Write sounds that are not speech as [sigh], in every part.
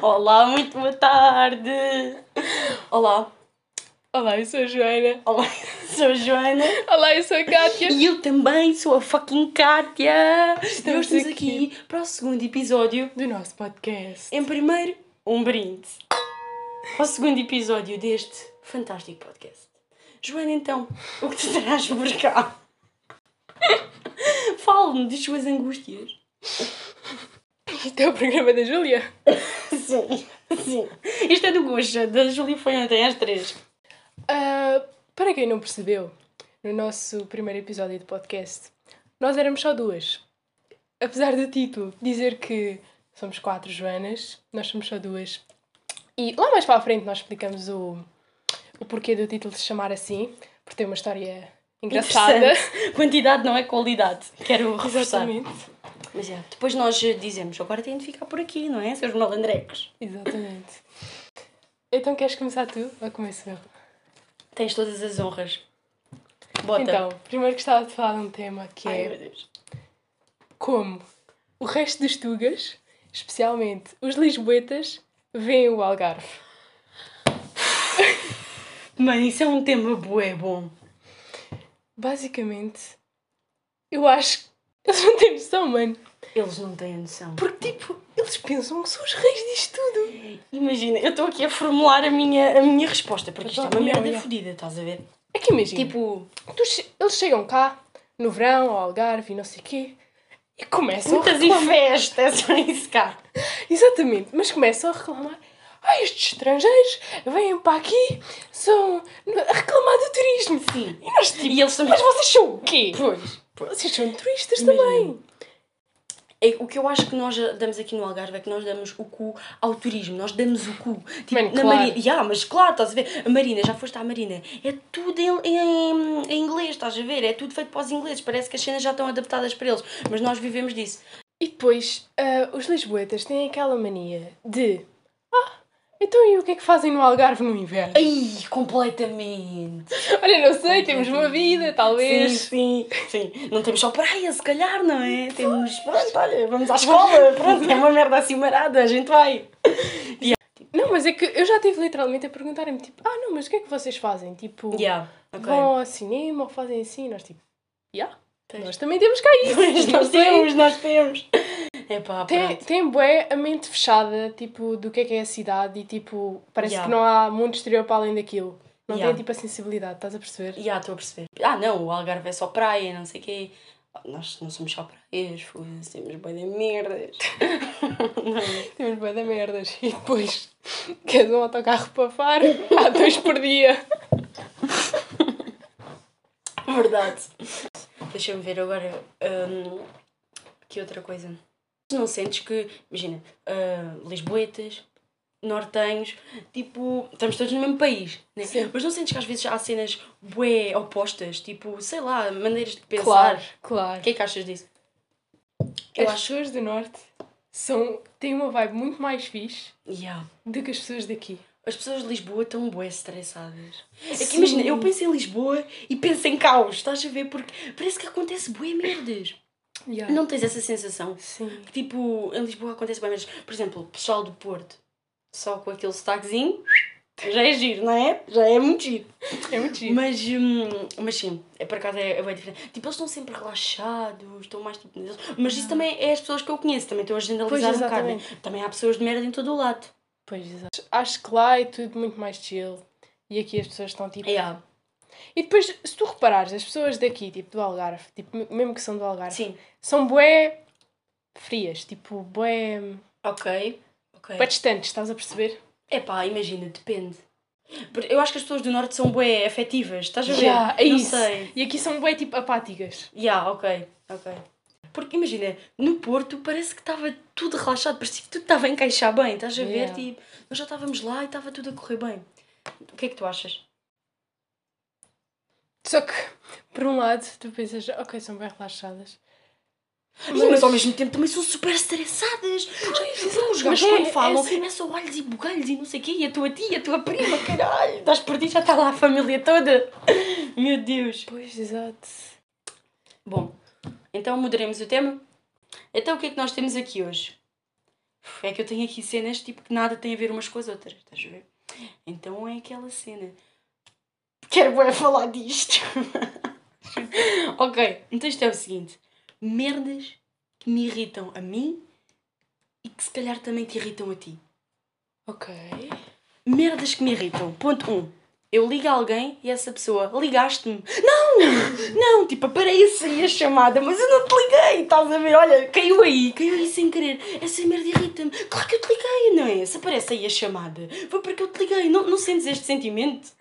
Olá, muito boa tarde. Olá. Olá, eu sou a Joana. Olá, sou a Joana. Olá, eu sou a Kátia. E eu também sou a fucking Kátia. Estamos estamos aqui. aqui. para o segundo episódio. Do nosso podcast. Em primeiro, um brinde. Ao segundo episódio deste fantástico podcast. Joana, então, o que tu traz por cá? [laughs] Fale-me das suas angústias. Isto é o programa da Júlia. [laughs] Sim, sim. Isto é do Goxa, da Júlia foi ontem às três. Ah, para quem não percebeu, no nosso primeiro episódio do podcast, nós éramos só duas. Apesar do título dizer que somos quatro Joanas, nós somos só duas. E lá mais para a frente nós explicamos o, o porquê do título se chamar assim, porque tem uma história engraçada. Quantidade não é qualidade. Quero reforçar. Exatamente. Mas é, depois nós dizemos, agora tem de ficar por aqui, não é, seus malandrecos? Exatamente. Então queres começar tu ou começo eu? Tens todas as honras. Bota. Então, primeiro gostava de falar de um tema que Ai, é meu Deus. como o resto dos Tugas, especialmente os Lisboetas, veem o Algarve. Mano, isso é um tema bué bom. Basicamente, eu acho que eles não têm noção, mano. Eles não têm noção. Porque, tipo, eles pensam que são os reis disto tudo. Imagina, eu estou aqui a formular a minha, a minha resposta, porque isto é uma merda fodida, estás a ver? É que imagina, Tipo, tu che- eles chegam cá, no verão, ao Algarve e não sei o quê, e começam muitas a reclamar. festas, [laughs] só isso cá. Exatamente, mas começam a reclamar. Ah, estes estrangeiros vêm para aqui, são a reclamar do turismo. Sim. E nós tipo, E eles também. mas vocês são o quê? Pois, pois. Vocês são turistas Imagina. também. É, o que eu acho que nós damos aqui no Algarve é que nós damos o cu ao turismo. Nós damos o cu. Tipo, Mano, na claro. Marina. Yeah, mas claro, estás a ver? A Marina, já foste à Marina. É tudo em, em, em inglês, estás a ver? É tudo feito para os ingleses. Parece que as cenas já estão adaptadas para eles. Mas nós vivemos disso. E depois, ah, os lisboetas têm aquela mania de... Então e o que é que fazem no Algarve no inverno? Ai, completamente. [laughs] Olha, não sei, temos uma vida, talvez. Sim, sim, sim. Não temos só praia, se calhar, não é? Temos, pronto, olha, vamos à escola. Pronto, é uma merda assim marada, a gente vai. [laughs] Não, mas é que eu já estive literalmente a perguntarem-me, tipo, ah, não, mas o que é que vocês fazem? Tipo, Yeah, ok. vão ao cinema ou fazem assim? Nós tipo, yeah, nós também temos cá isso. [laughs] Nós temos, nós temos. É pá, Tem, pronto. tem bué a mente fechada, tipo, do que é que é a cidade e, tipo, parece Yeah. que não há mundo exterior para além daquilo. Não Yeah. tem, tipo, a sensibilidade, estás a perceber? Já, estou a perceber. Ah, não, o Algarve é só praia, não sei o quê. Nós não somos só praias, foda-se, temos bem de merdas. [laughs] É? Temos bué da merdas. E depois, queres um autocarro para Faro? [laughs] Há dois por dia. Verdade. Deixa-me ver agora. hum, que outra coisa. Não sentes que, imagina, ah, Lisboetas, nortenhos, tipo, estamos todos no mesmo país, né? Sim. Mas não sentes que às vezes há cenas bué opostas, tipo, sei lá, maneiras de pensar. Claro, claro. O que é que achas disso? Eu As acho. pessoas do Norte são, têm uma vibe muito mais fixe Yeah. do que as pessoas daqui. As pessoas de Lisboa estão bué estressadas. É que imagina, eu penso em Lisboa e penso em caos, estás a ver? Porque parece que acontece bué merdas. Yeah. Não tens essa sensação? Sim. Que tipo, em Lisboa acontece bem merdas. Por exemplo, o pessoal do Porto, só com aquele sotaquezinho, já é giro, não é? Já é muito giro. É muito giro. Mas, hum, mas sim, é por acaso é, é bem diferente. Tipo, eles estão sempre relaxados, estão mais tipo. Mas isso também é as pessoas que eu conheço, também estou a Pois, generalizar um bocado. né? Também há pessoas de merda em todo o lado. Pois, exato. Acho que lá é tudo muito mais chill. E aqui as pessoas estão tipo. Yeah. E depois, se tu reparares, as pessoas daqui, tipo do Algarve, tipo, mesmo que são do Algarve, Sim. são bué frias, tipo, bué, Ok. Ok. bué distantes, estás a perceber? É pá, imagina, depende. Eu acho que as pessoas do Norte são bué afetivas, estás a ver? Já, é Não isso. sei. E aqui são bué, tipo, apáticas. Ya, ok, ok. Porque imagina, no Porto parece que estava tudo relaxado, parecia que tudo estava a encaixar bem, estás a ver? Yeah. Tipo, nós já estávamos lá e estava tudo a correr bem. O que é que tu achas? Só que, por um lado, tu pensas, ok, são bem relaxadas. Mas, mas ao mesmo tempo também são super estressadas. Já viram os gajos é- quando falam? é assim- É só olhos e bugalhos e não sei o quê, e a tua tia, a tua prima, caralho. Estás por ti, já está lá a família toda. Meu Deus. Pois, exato. Bom, então mudaremos o tema. Então o que é que nós temos aqui hoje? É que eu tenho aqui cenas tipo que nada tem a ver umas com as outras, estás a ver? Então é aquela cena. Quero bem falar disto. [laughs] ok, então isto é o seguinte: merdas que me irritam a mim e que se calhar também te irritam a ti. Ok. Merdas que me irritam. Ponto 1. Um, eu ligo a alguém e essa pessoa ligaste-me. Não! Não, tipo, aparece aí a chamada, mas eu não te liguei, estás a ver? Olha, caiu aí, caiu aí sem querer. Essa merda irrita-me. Claro que eu te liguei, não é? Se aparece aí a chamada, foi porque eu te liguei. Não, não sentes este sentimento?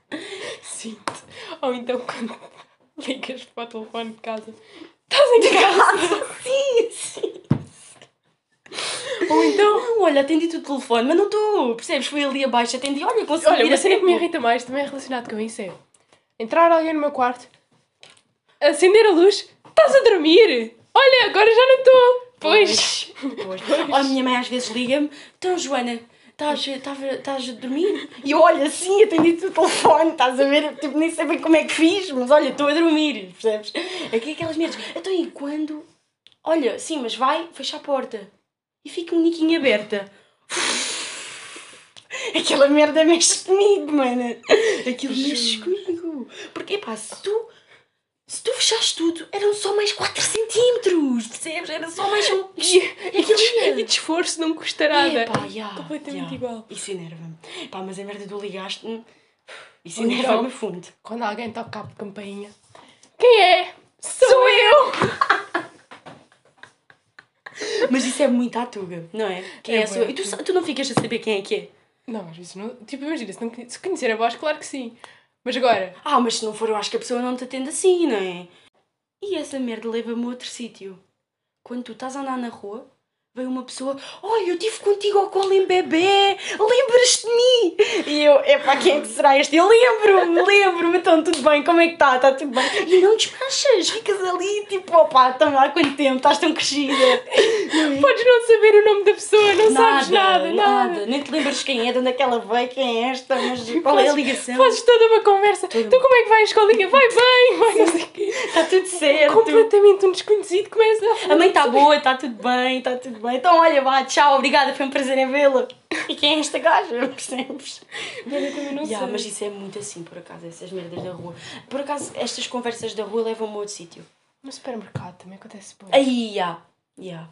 Sinto. Ou então quando ligas para o telefone de casa, estás em casa. [laughs] sim, sim. Ou então. Não, olha, atendi-te o telefone, mas não estou, percebes? Fui ali abaixo, atendi, olha, consegui Olha, uma cena que me irrita mais também é relacionado com isso é entrar alguém no meu quarto, acender a luz, estás a dormir? Olha, agora já não estou. Pois. Pois. Olha, a minha mãe às vezes liga-me, então Joana, estás, a dormir? E eu, olha, sim, atendi-te o telefone, estás a ver? Tipo, nem sei bem como é que fiz, mas olha, estou a dormir, percebes? Aqui aquelas merdas. Então e quando? Olha, sim, mas vai, fecha a porta. E fica um niquinho aberta. [laughs] Aquela merda mexe comigo, mano. Aquilo mexe comigo. Porque, pá, se tu. Se tu fechaste tudo, eram só mais 4 centímetros, percebes? Era só mais um. E, e, de, e esforço não custa nada. Epá, yeah, Completamente yeah. igual. Isso enerva-me. Pá, mas a merda do ligaste-me. Isso Ou então- enerva-me a fundo. Quando alguém toca a campainha, quem é? Sou eu! [laughs] Mas isso é muito à tuga, não é? Quem é, É sua. E tu, tu não ficas a saber quem é que é? Não, às vezes não. Tipo, imagina, se, não, se conhecer a voz, claro que sim. Mas agora, Ah, mas se não for, eu acho que a pessoa não te atende assim, não é? E essa merda leva-me a outro sítio. Quando tu estás a andar na rua, vem uma pessoa, olha, eu estive contigo ao colo em bebê, lembras-te de mim? E eu, epá, quem é que será este? Eu lembro-me, lembro-me, então tudo bem, como é que está? Está tudo bem? E não despachas, ficas ali, tipo, opá, estamos há quanto tempo, estás tão crescida. Podes não saber o nome da pessoa, não sabes nada, nada. Nem te lembras quem é, de onde é que ela veio, quem é esta, mas qual é a ligação? Fazes toda uma conversa. Então como é que vai a escolinha? Vai bem, vai não sei o quê. Está tudo certo. Completamente um desconhecido começa a A mãe está boa, está tudo bem, está tudo bem. Então, olha, vá, tchau, obrigada, foi um prazer em vê-la. E quem é esta gaja, [laughs] percebes? Mas eu também não Yeah, sei. mas isso é muito assim, por acaso, essas merdas da rua. Por acaso, estas conversas da rua levam-me a outro sítio. No supermercado também acontece. Aí, já, já.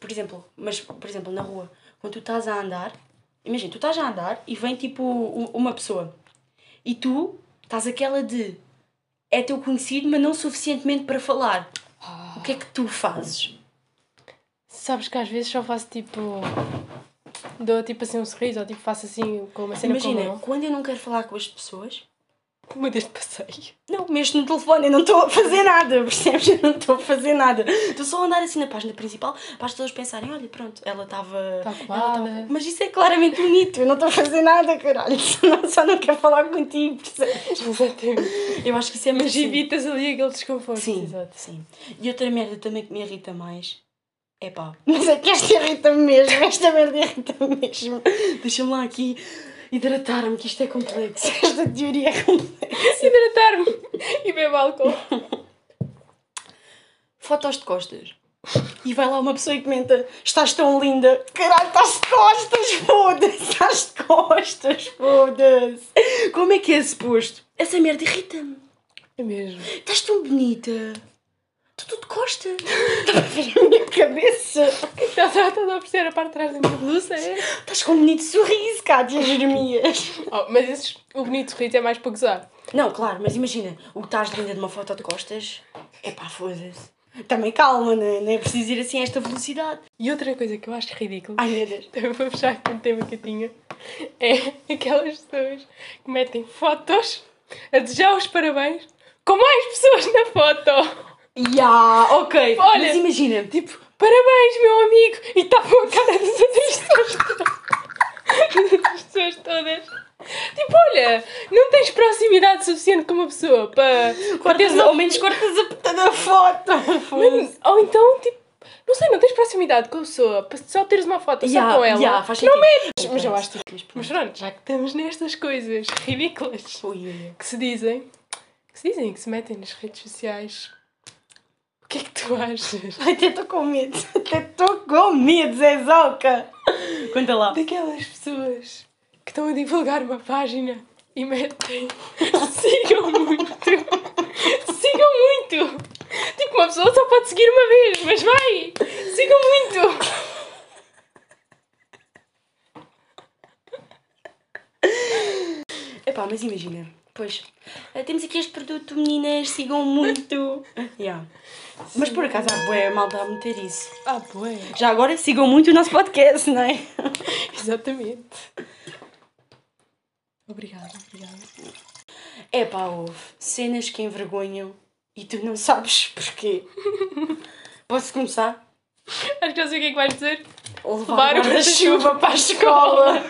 Por exemplo, mas, por exemplo, na rua, quando tu estás a andar, imagina, tu estás a andar e vem tipo uma pessoa e tu estás aquela de é teu conhecido, mas não suficientemente para falar. Ah. O que é que tu fazes? Sabes que às vezes só faço tipo. Dou tipo assim um sorriso ou tipo faço assim com uma cena Imagina, quando eu não quero falar com as pessoas, Mudas de passeio. não, mexo no telefone, eu não estou a fazer nada, percebes? Eu não estou a fazer nada. Estou só a andar assim na página principal para as pessoas pensarem: olha, pronto, ela estava. Tava- Mas isso é claramente bonito, eu não estou a fazer nada, caralho. [laughs] Só não, só não quero falar contigo, percebes? Exatamente. Eu acho que isso é Mas muito assim. evitas ali aquele desconforto. Sim, Exato. sim. E outra merda também que me irrita mais é pá. Mas é que esta irrita-me mesmo, esta merda irrita-me mesmo. Deixa-me lá aqui hidratar-me, que isto é complexo. [laughs] Esta teoria é complexa. Hidratar-me e beber álcool. Fotos de costas. E vai lá uma pessoa e comenta: Estás tão linda. Caralho, estás de costas, foda-se. Estás de costas, foda-se. Como é que é suposto? Essa merda irrita-me. É mesmo. Estás tão bonita. Tu tu de costas. Estás a ver a minha cabeça. Estás a, estás a perceber a parte de trás da minha blusa, é? Estás com um bonito sorriso, Cátia Jeremias. Oh, mas esses, o bonito sorriso é mais para gozar. Não, claro, mas imagina, o que estás linda de uma foto de costas, é pá, foda-se. Também calma, não é? não é preciso ir assim a esta velocidade. E outra coisa que eu acho ridículo, Ai meu Deus. também vou fechar com um tema que eu tinha, é aquelas pessoas que metem fotos a desejar os parabéns com mais pessoas na foto. Ya, ok. Olha. mas imagina, Tipo, parabéns, meu amigo! E estavam a cara das pessoas todas. [laughs] Das pessoas todas. Tipo, olha, não tens proximidade suficiente com uma pessoa para, teres ao menos cortas a puta da foto. Mas- Ou então, tipo, não sei, não tens proximidade com a pessoa para só teres uma foto Ya, só com ela. ya, faz não metes! Mas eu acho tipo. Mas pronto. já que estamos nestas coisas ridículas que se dizem, que se dizem, que se metem nas redes sociais, que é que tu achas? Ai, até estou com medo. Até estou com medo, Zé Zoca. Conta lá. Daquelas pessoas que estão a divulgar uma página e metem. [laughs] Sigam muito! Sigam muito! Tipo, uma pessoa só pode seguir uma vez, mas vai! Sigam muito! Epá, mas imagina. Pois, eh, temos aqui este produto, meninas, sigam muito. [laughs] Yeah. Mas por acaso há bué malta a meter isso. Ah, bué! Já agora sigam muito o nosso podcast, não é? [laughs] Exatamente. Obrigada, obrigada. Epá, houve cenas que envergonham e tu não sabes [laughs] porquê. Posso começar? Acho que já sei o que é que vais dizer. Levar o guarda-chuva para a escola.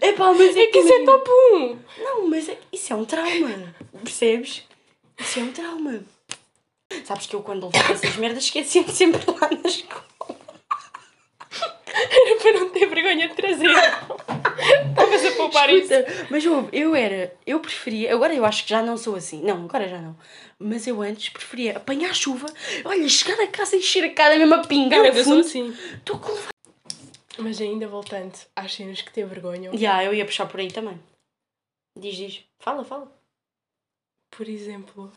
Epá, mas é É que isso é top 1! Não, mas é- isso é um trauma. Percebes? Isso é um trauma. Sabes que eu quando levava essas merdas esquecia-me sempre lá na escola. Era para não ter vergonha de trazer. Estavas a poupar isso. Escuta, Mas eu, eu era, eu preferia, agora eu acho que já não sou assim, não, agora já não. Mas eu antes preferia apanhar chuva, olha, chegar a casa e encher a cara mesmo a pingar Eu a ainda sou assim. Estou com Mas ainda voltando às cenas que te envergonham. Já, eu ia puxar por aí também. Diz, diz. Fala, fala. Por exemplo,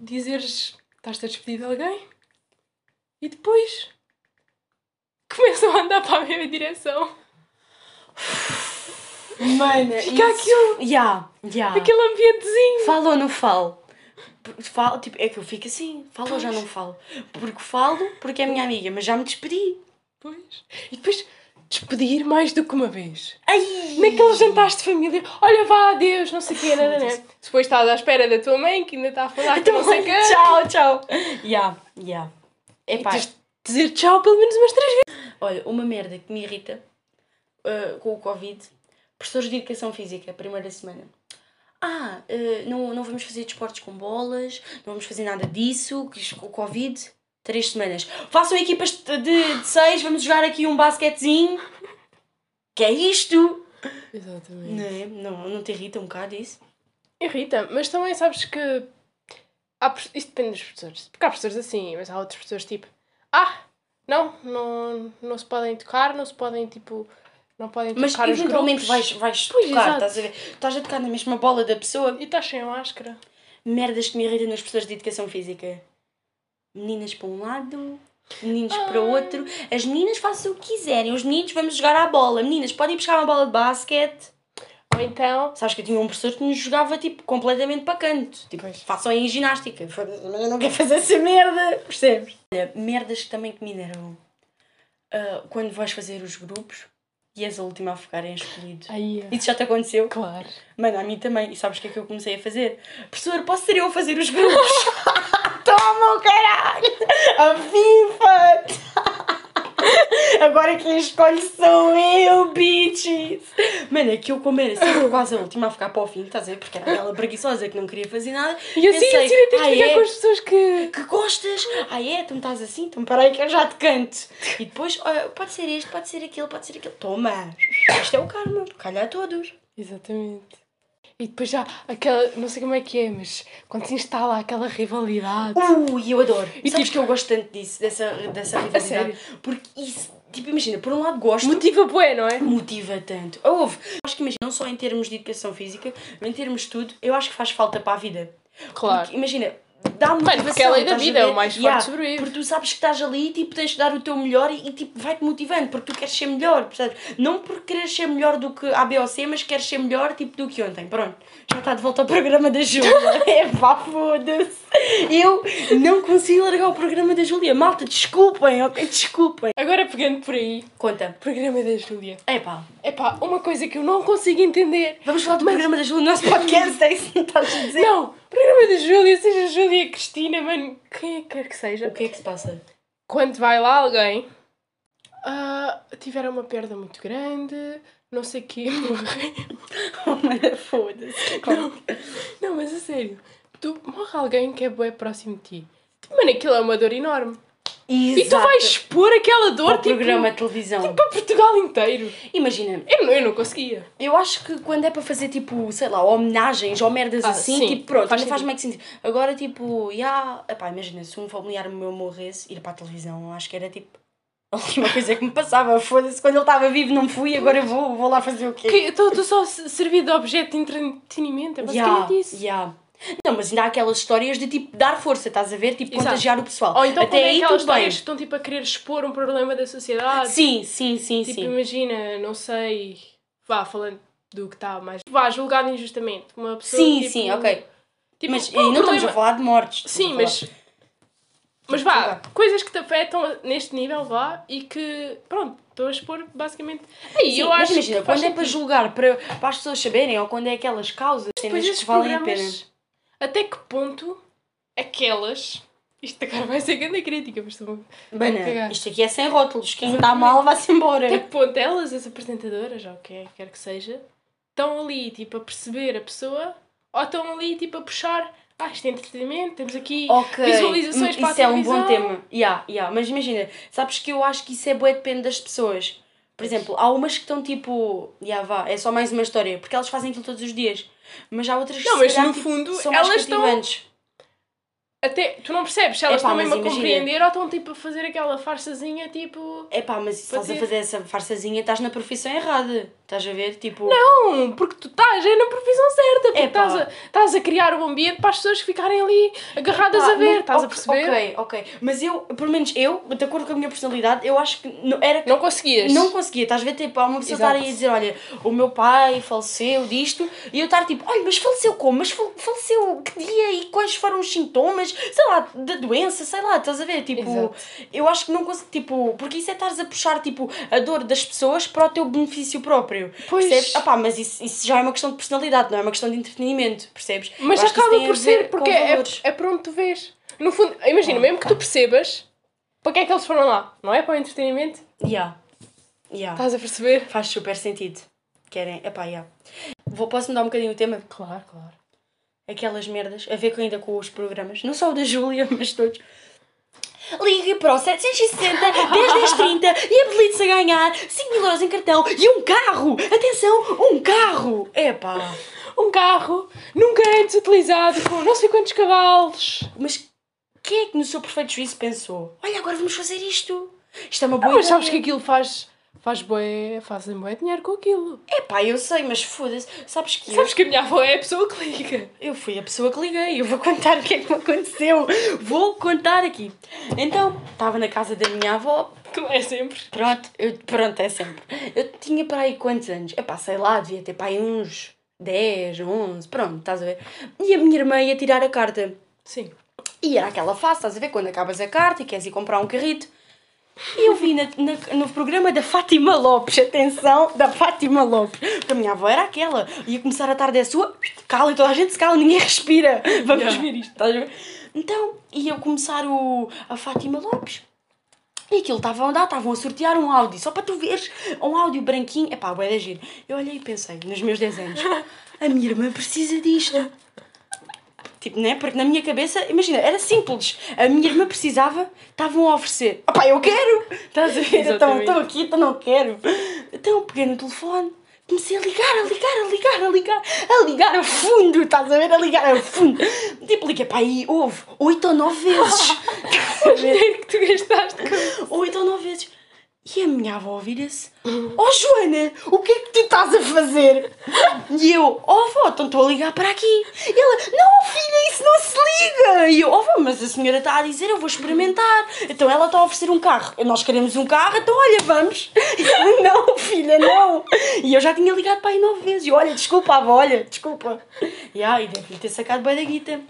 dizeres que estás-te a despedir de alguém e depois começam a andar para a mesma direção. Mano, Fica aquilo, Já, já. aquele ambientezinho. Falo ou não falo? Falo, tipo, é que eu fico assim, falo ou já não falo? Porque falo porque é minha amiga, mas já me despedi. Pois. E depois despedir mais do que uma vez. Ai! Naqueles jantares de família, olha vá, adeus, não sei o quê, não, não, não. [laughs] Depois estás à espera da tua mãe que ainda está a falar que Então, não sei [laughs] o quê. tchau, tchau. Já, já. E Epá, tens de dizer tchau pelo menos umas três vezes. olha, uma merda que me irrita uh, com o Covid, professores de Educação Física, primeira semana. Ah, uh, não, não vamos fazer desportos com bolas, não vamos fazer nada disso, que isto com o Covid, três semanas. Façam equipas de, de, seis, vamos jogar aqui um basquetezinho. Que é isto? Exatamente. Não, é? não, não te irrita um bocado isso? Irrita, mas também sabes que. Há, isto depende dos professores. Porque há professores assim, mas há outros professores tipo. Ah, não, não, não se podem tocar, não se podem tipo. Não podem Mas tocar os eventualmente vais, vais Pois, tocar, exato. estás a ver? Estás a tocar na mesma bola da pessoa. E estás sem máscara. merdas que me irritam nos professores de educação física. Meninas para um lado, meninos para o outro. As meninas façam o que quiserem. Os meninos vamos jogar à bola. Meninas, podem buscar uma bola de basquete. Ou então. Sabes que eu tinha um professor que nos jogava tipo completamente para canto. Tipo, Pois. façam aí ginástica. Mas eu não quero fazer essa merda. Percebes? Olha, merdas que também que me enervam. Ah, quando vais fazer os grupos e és a última a ficarem escolhido. Aí. Isso já te aconteceu? Claro. Mano, a mim também. E sabes o que é que eu comecei a fazer? Professor, posso ser eu a fazer os grupos? [laughs] Toma o caralho! A FIFA! Agora quem escolhe sou eu, bitches! Mano, é que eu, como era sempre quase a última a ficar para o fim, estás a ver? Porque era aquela preguiçosa que não queria fazer nada. E assim, pensei, assim, tens de "Ah, ficar é? com as pessoas que. que gostas? Ah é? Tu me estás assim? Então peraí que eu já te canto. E depois, olha, pode ser este, pode ser aquele, pode ser aquele. Toma! Isto é o karma, calha a todos. Exatamente. E depois já aquela. Não sei como é que é, mas quando se instala aquela rivalidade. Ui, eu adoro. E sabes tipo- que eu gosto tanto disso, dessa, dessa rivalidade? Porque isso, tipo, imagina, por um lado gosto, Motiva bué, não é? motiva tanto. Houve. Acho que imagina, não só em termos de educação física, mas em termos de tudo, eu acho que faz falta para a vida. Claro. Porque, imagina, dá Mano, porque é a lei da vida, é o mais forte Yeah, sobrevive. Porque tu sabes que estás ali e tipo, tens de dar o teu melhor e, e, tipo, vai-te motivando, porque tu queres ser melhor, percebes? Não por querer ser melhor do que A, B ou C, mas queres ser melhor tipo do que ontem. Pronto, já está de volta ao programa da Júlia. [laughs] é pá, foda-se. Eu não consigo largar o programa da Júlia. Malta, desculpem, ok? Desculpem. Agora pegando por aí, Conta. programa da Júlia. É pá. Epá, uma coisa que eu não consigo entender. Vamos falar do programa da Júlia no nosso podcast, é isso que estás a dizer? Não, programa da Júlia, seja Júlia Cristina, mano, quem é que quer que seja. O que é que se passa? Quando vai lá alguém, ah, tiveram uma perda muito grande, não sei o quê, morreu. Foda-se. Não, mas a sério, tu morre alguém que é bué próximo de ti. Mano, aquilo é uma dor enorme. E tu vais expor aquela dor para o tipo, programa de televisão. para Portugal inteiro. Imagina, Eu não, eu não conseguia. eu acho que quando é para fazer tipo, sei lá, homenagens ou merdas Ah, assim, sim, tipo, pronto, faz faz mais que sentido. Agora, tipo, já. Epá, imagina, se um familiar meu morresse, ir para a televisão, acho que era tipo. A última coisa que me passava, foda-se, quando ele estava vivo não fui, agora vou, vou lá fazer o quê? Estou só a servir de objeto de entretenimento, é basicamente Ya, isso. ya. Não, mas ainda há aquelas histórias de tipo dar força, estás a ver? Tipo, Exato. contagiar o pessoal. Ou então Até quando é aí aquelas tudo bem. histórias que estão tipo a querer expor um problema da sociedade. Sim, sim, sim, Tipo, sim. imagina, não sei, vá falando do que está mais. Vá, julgado injustamente. Uma pessoa. Sim, tipo, sim, ok. Tipo, Mas um aí não estamos a falar de mortes. Sim, mas. Mas vá, coisas que te afetam neste nível, vá, e que, pronto, estou a expor basicamente. Aí, Sim, eu acho imagina, quando é para julgar, para, para as pessoas saberem, ou quando é aquelas causas, cenas Pois que valem a pena. Até que ponto aquelas. Isto agora vai ser grande crítica, mas estou Bana, cagar. isto aqui é sem rótulos. Quem está mal, vai-se embora. Até que ponto elas, as apresentadoras, ou o que é, quer que seja, estão ali tipo a perceber a pessoa ou estão ali tipo a puxar. Ah, isto é entretenimento, temos aqui Ok, visualizações hum, para a isso é um bom tema. Yeah, yeah. Mas imagina, sabes que eu acho que isso é bué depende das pessoas. Por exemplo, há umas que estão tipo, yeah, vá, é só mais uma história, porque elas fazem aquilo todos os dias. Mas há outras que Não, mas no fundo, são mais elas estão-. Até, tu não percebes se elas Epá, estão mesmo a imagina. compreender ou estão tipo a fazer aquela farsazinha tipo. É pá, mas se estás a Pode ser. fazer essa farsazinha, estás na profissão errada. Estás a ver? Tipo. Não, porque tu estás é na profissão certa, porque Epá. estás a, estás a criar um ambiente para as pessoas ficarem ali agarradas Pá, a ver, estás a perceber? Ok, ok. Mas eu, pelo menos eu, de acordo com a minha personalidade, eu acho que não, era Não conseguias. Não conseguia, estás a ver? Tipo, há uma pessoa estar aí a dizer: Olha, o meu pai faleceu disto, e eu estar tipo: Olha, mas faleceu como? Mas fal- faleceu que dia e quais foram os sintomas? Sei lá, da doença, sei lá, estás a ver? Tipo, Exato. eu acho que não consigo, tipo, porque isso é estares a puxar, tipo, a dor das pessoas para o teu benefício próprio. Pois. Percebes? Ah pá, mas isso, isso já é uma questão de personalidade, não é uma questão de entretenimento, percebes? Mas acaba por ser, porque é, é para onde tu vês. No fundo, imagina, mesmo que tu percebas para que é que eles foram lá, não é para o entretenimento? Yeah. Yeah. Estás a perceber? Faz super sentido. Querem? Epá, yeah. Vou, posso mudar um bocadinho o tema? Claro, claro. Aquelas merdas, a ver ainda com os programas, não só o da Júlia, [laughs] mas todos. Ligue para o 760 10 10 30 e habilite-se a ganhar 5 mil euros em cartão e um carro! Atenção, um carro! Epá! Um carro nunca antes utilizado com não sei quantos cavalos. Mas quem é que no seu perfeito juízo pensou? Olha, agora vamos fazer isto! Isto é uma boa Ah, mas sabes que ideia. aquilo faz, faz bué, fazem bué dinheiro com aquilo. Epá, eu sei, mas foda-se. Sabes que eu, Sabes que a minha avó é a pessoa que liga. eu fui a pessoa que liguei. Eu vou contar o que é que me aconteceu. Vou contar aqui. Então, estava na casa da minha avó, Como é sempre. Pronto, eu, pronto, é sempre. Eu tinha para aí quantos anos? Epá, sei lá, devia ter para aí uns 10, 11, pronto, estás a ver? E a minha irmã ia tirar a carta. Sim. E era aquela fase, estás a ver? Quando acabas a carta e queres ir comprar um carrito. E eu vi na, na- no programa da Fátima Lopes, atenção, da Fátima Lopes. Porque a minha avó era aquela. Ia começar a tarde a sua, cala e toda a gente se cala, ninguém respira. [laughs] Vamos Yeah. ver isto, estás a ver? Então, ia começar o, a Fátima Lopes. E aquilo estavam a dar, estavam a sortear um áudio, só para tu veres, um áudio branquinho. Epá, bué da giro. Eu olhei e pensei, nos meus 10 anos, a minha irmã precisa disto. Tipo, né? Porque na minha cabeça, imagina, era simples. A minha irmã precisava, estavam a oferecer. Opá, eu quero! Estás a ver? Então, estou aqui, então não quero. Então, peguei no telefone, comecei a ligar, a ligar, a ligar, a ligar, a ligar a fundo, estás a ver? A ligar a fundo. Tipo, liguei para aí, houve oito ou nove vezes. Estás a ver? que tu gastaste com Oito ou nove vezes. E a minha avó vira-se: Oh Joana, o que é que tu estás a fazer? E eu: Oh avó, então estou a ligar para aqui. E ela: Não, filha, isso não se liga. E eu: Oh avó, mas a senhora está a dizer, eu vou experimentar. Então ela está a oferecer um carro. Nós queremos um carro, então olha, vamos. E eu, não, filha, não. E eu já tinha ligado para aí nove vezes. E Olha, desculpa, avó, olha, desculpa. E aí, deve ter sacado bem da guita.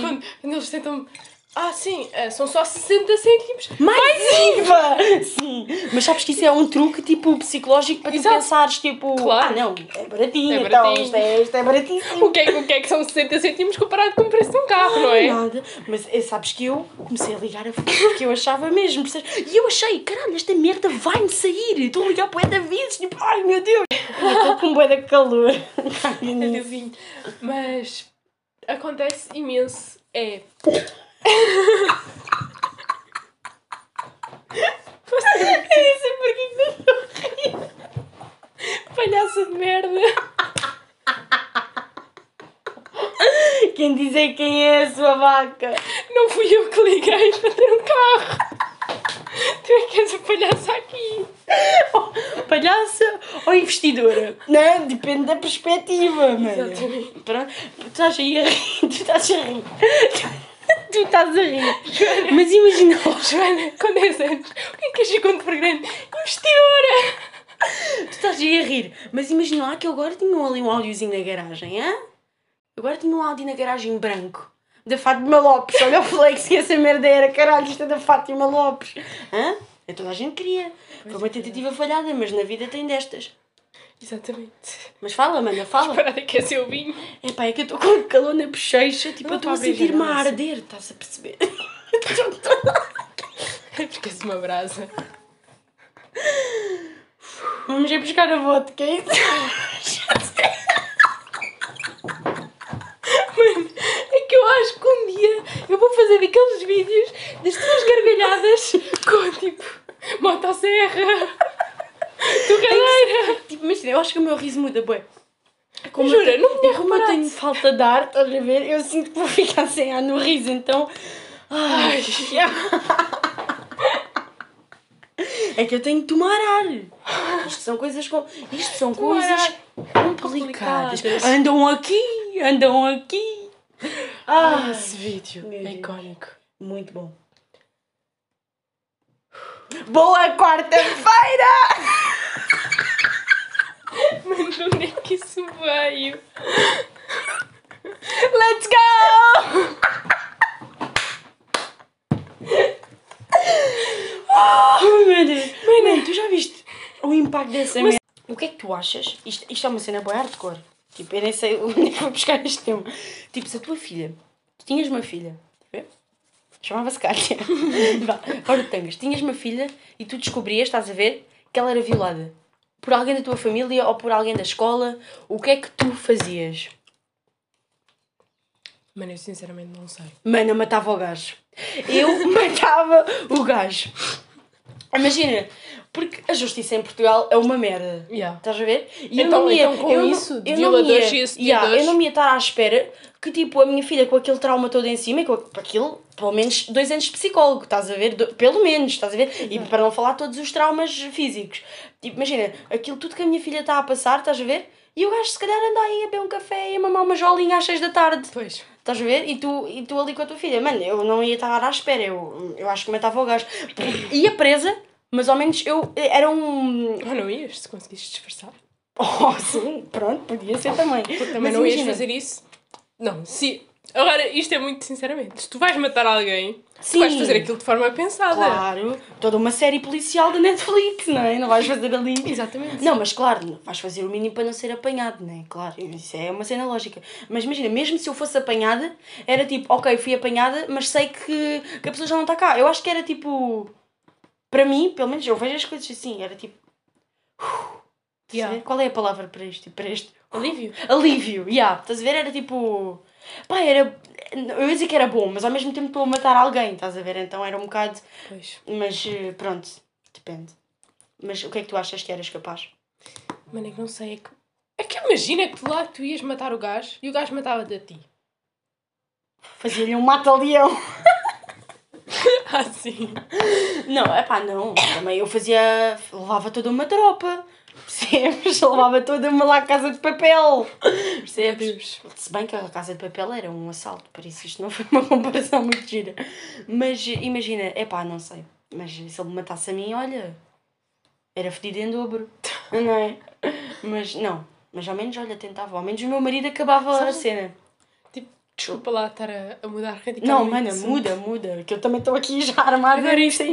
quando eles tentam. Ah, sim, eh, são só 60 cêntimos. Mais IVA! Sim, mas sabes que isso é um truque tipo psicológico para tu Exato. pensares tipo, Claro. ah não, é baratinho, É então baratinho. isto é, isto é baratíssimo. O que, é, o que é que são 60 cêntimos comparado com o preço de um carro, não é? Nada, mas eh, sabes que eu comecei a ligar a porque eu achava mesmo, percebes? E eu achei, caralho, esta merda vai-me sair. Estou a ligar para o vezes, tipo, ai meu Deus, eu estou com bué de calor. [laughs] Mas acontece imenso. É palhaça de merda. Quem dizer é quem é a sua vaca? Não fui eu que liguei para ter um carro. Tu é que és a palhaça aqui. Oh, palhaça ou investidora? Não, depende da perspectiva, mano. Exatamente. Pronto, tu estás aí a rir. Tu estás a rir. Tu estás a rir. Mas imagina. Joana, com 10 anos, o que é que achas quando for grande? Investidora! Tu estás aí a rir. Mas imagina lá que eu agora tinha ali um áudiozinho na garagem, hã? Agora tinha um áudio na garagem branco. Da Fátima Lopes. Olha o flex que essa merda era. Caralho, isto é da Fátima Lopes. Hã? É toda a gente queria. Foi uma tentativa falhada, mas na vida tem destas. Exatamente. Mas fala, mana, fala. Parada que é seu vinho. Epá, é que eu estou com calor na bochecha. Tipo, eu estou a sentir-me a arder. Estás a perceber? É porque és uma brasa. Vamos ir buscar a vodka. [laughs] é isso? Mano, é que eu acho que um dia eu vou fazer aqueles vídeos das tuas gargalhadas com tipo motosserra, torradeira. Tipo, imagina, eu acho que o meu riso muda, bué. Como Jura? eu, Não tinha eu, como eu tenho falta de ar, estás a ver? Eu sinto que vou ficar sem ar no riso, então. Ai, É que eu tenho que tomar ar. Isto são coisas com. Isto são Tomar coisas complicadas. Complicadas. Andam aqui, andam aqui. Ah, Ah, esse vídeo é icónico. muito bom. Boa quarta-feira! De onde é que isso veio? Let's go! Oh, meu Deus. Mano, tu já viste o impacto dessa merda? O que é que tu achas? Isto, isto é uma cena boa hardcore. Tipo, eu nem sei onde é que vou buscar este tema. Tipo, se a tua filha... Tu tinhas uma filha? Chamava-se Kátia. [laughs] Ora, tangas. Tinhas uma filha e tu descobrias, estás a ver, que ela era violada. Por alguém da tua família ou por alguém da escola. O que é que tu fazias? Mano, eu sinceramente não sei. Mano, eu matava o gajo. Eu [laughs] matava o gajo. Imagina, porque a justiça em Portugal é uma merda. Yeah. Estás a ver? E Então- eu então com eu isso, de eu violadores ia- e Yeah, eu não ia estar à espera que, tipo, a minha filha com aquele trauma todo em cima, e com aquilo, pelo menos dois anos de psicólogo, estás a ver? Do- pelo menos, estás a ver? E para não falar todos os traumas físicos. Tipo, imagina, aquilo tudo que a minha filha está a passar, estás a ver? E o gajo se calhar anda aí a beber um café e a mamar uma jolinha às seis da tarde. Pois. Estás a ver? E tu, e tu ali com a tua filha. Mano, eu não ia estar à espera. Eu, eu acho que matava o gajo. [coughs] Ia presa, mas ao menos eu era um. Ah, não ias se conseguiste disfarçar. [laughs] Oh, sim, pronto, podia ser também. Também Mas não ias imagina, fazer isso. Não, se. Agora, isto é muito sinceramente. Se tu vais matar alguém, Sim. tu vais fazer aquilo de forma pensada. Claro, toda uma série policial da Netflix, não é? Não vais fazer ali. Exatamente. Não, mas claro, vais fazer o mínimo para não ser apanhado, não é? Claro, isso é uma cena lógica. Mas imagina, mesmo se eu fosse apanhada, era tipo, ok, fui apanhada, mas sei que, que a pessoa já não está cá. Eu acho que era tipo. Para mim, pelo menos eu vejo as coisas assim, era tipo. Yeah. Qual é a palavra para isto? Para este? Alívio. Alívio, yeah. Estás a ver? Era tipo. Pá, era. Eu ia dizer que era bom, mas ao mesmo tempo estou a matar alguém, estás a ver? Então era um bocado. Pois. Mas eh, pronto, depende. Mas o que é que tu achas que eras capaz? Mano, é que não sei. É que, é que imagina que lá tu ias matar o gajo e o gajo matava-te a ti. Fazia-lhe um mata-leão. [laughs] [laughs] Ah, sim. Não, é pá, não. Também eu fazia. levava toda uma tropa. Percebes? Levava toda uma lá casa de papel. Percebes? Se bem que a casa de papel era um assalto, por isso isto não foi uma [laughs] comparação muito gira. Mas imagina, é pá, não sei. Mas se ele me matasse a mim, olha. Era fedido em dobro. [laughs] Não é? Mas não. Mas ao menos, olha, tentava. Ao menos o meu marido acabava a Sabes- cena. Tipo, desculpa lá estar a, a mudar radicalmente. Não, mana, muda, muda. Que eu também estou aqui [laughs] já armada Agora e isto-.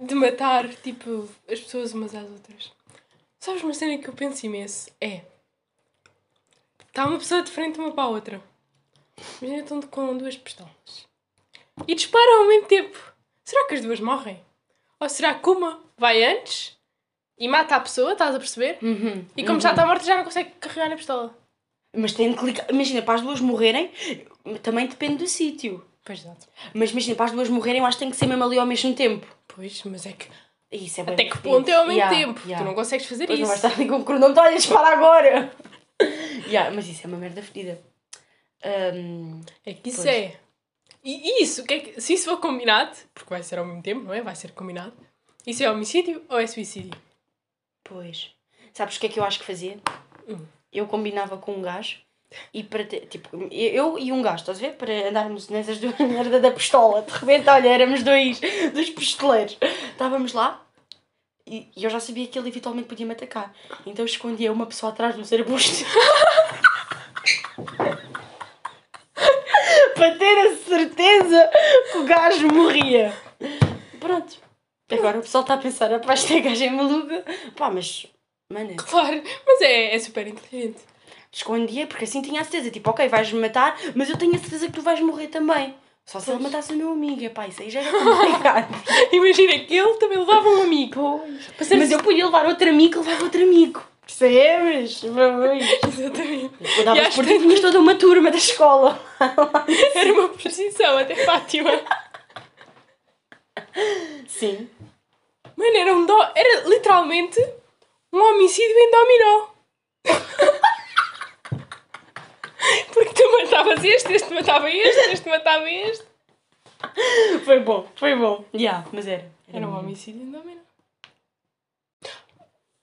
De matar, tipo, as pessoas umas às outras. Sabes uma cena que eu penso imenso? É. Está uma pessoa de frente uma para a outra. Imagina estão com duas pistolas. E disparam ao mesmo tempo. Será que as duas morrem? Ou será que uma vai antes e mata a pessoa, estás a perceber? Uhum, E como já está morta já não consegue carregar na pistola. Mas tem de clicar. Imagina, para as duas morrerem, também depende do sítio. Pois exato. Mas imagina, para as duas morrerem, eu acho que tem que ser mesmo ali ao mesmo tempo. Pois, mas é que Isso é Até que fedido. ponto é ao mesmo Yeah, tempo? yeah. Tu não consegues fazer não isso. vais estar ali com o cronômetro, olha, dispara agora! [laughs] yeah, mas isso é uma merda fedida. Ahm, É que isso Pois. é. E isso, que é que- se isso for combinado, porque vai ser ao mesmo tempo, não é? Vai ser combinado. Isso é homicídio ou é suicídio? pois. Sabes o que é que eu acho que fazia? Hum. Eu combinava com um gajo e para ter, tipo, eu e um gajo, estás a ver? Para andarmos nessas duas [laughs] merda da pistola. De repente, olha, éramos dois, dois pistoleiros. Estávamos lá e, e eu já sabia que ele eventualmente podia me atacar. Então eu escondia uma pessoa atrás de um arbusto. [laughs] para ter a certeza que o gajo morria. Pronto. Agora o pessoal está a pensar, rapaz, esta gaja é maluca. Pá, mas, mano, Claro, mas é, é super inteligente. Escondia porque assim tinha a certeza. Tipo, ok, vais-me matar, mas eu tenho a certeza que tu vais morrer também. Só se ele matasse o meu amigo, epá, isso aí já era [laughs] complicado. Imagina que ele também levava um amigo. Pois. Mas eu podia levar outro amigo, levava outro amigo. Percebes? [laughs] Exatamente. Eu dava por ti, tinhas toda uma turma da escola. [laughs] Era uma precisão até Fátima. Sim. Mano, era um dó. Era literalmente um homicídio em dominó. Matavas este, este matava este, este [laughs] matava este. Foi bom, foi bom. Já, mas era. Era um homicídio dominó.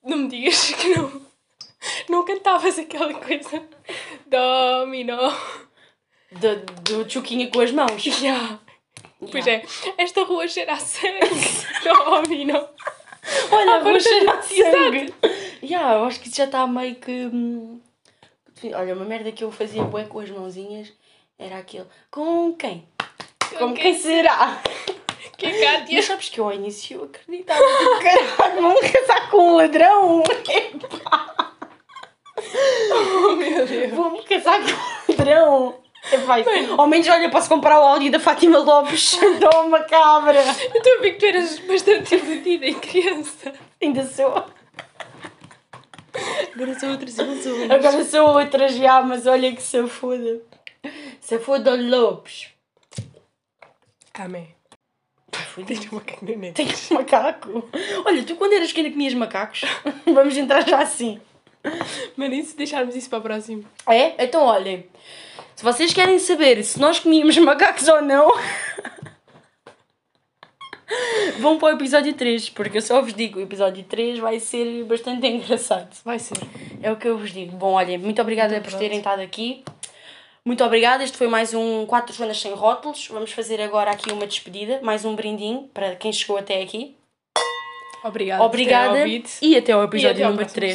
Não me digas [laughs] que não. Não cantavas aquela coisa. Dominó. Do, do Chuquinha com as mãos. [laughs] Já. Pois Já. é. Esta rua cheira a sangue. Dominó. Olha, Ah, a rua pois cheira de exato. sangue. Já, eu acho que isso já está meio que. Olha, uma merda que eu fazia bué com as mãozinhas era aquele. Com quem? Com quem será? [laughs] Que Cátia. Mas sabes que eu ao início acreditava que caralho, vamos casar com um ladrão. [laughs] Epá, Oh meu Deus. Vou-me casar com um ladrão. Epá, isso- ao menos, olha, posso comprar o áudio da Fátima Lopes. [laughs] Toma cabra. Eu estou a ver que tu eras bastante iludida em criança. Ainda sou. Agora são outras ilusões. Agora sou outra já, mas olha que se foda. Se foda Lopes. Amém. Tens uma canonete. Tens macaco. Olha, tu quando eras pequena comias macacos? [laughs] Vamos entrar já assim. Mano, e se deixarmos isso para o próximo? É? Então olhem. Se vocês querem saber se nós comíamos macacos ou não, [laughs] vão para o episódio 3, porque eu só vos digo, o episódio 3 vai ser bastante [laughs] engraçado. Vai ser. É o que eu vos digo. Bom, olhem, muito obrigada por pronto. terem estado aqui. Muito obrigada. Este foi mais um 4 Joanas Sem Rótulos. Vamos fazer agora aqui uma despedida, mais um brindinho para quem chegou até aqui. Obrigada. por Obrigada e até ao E episódio até número próximo 3.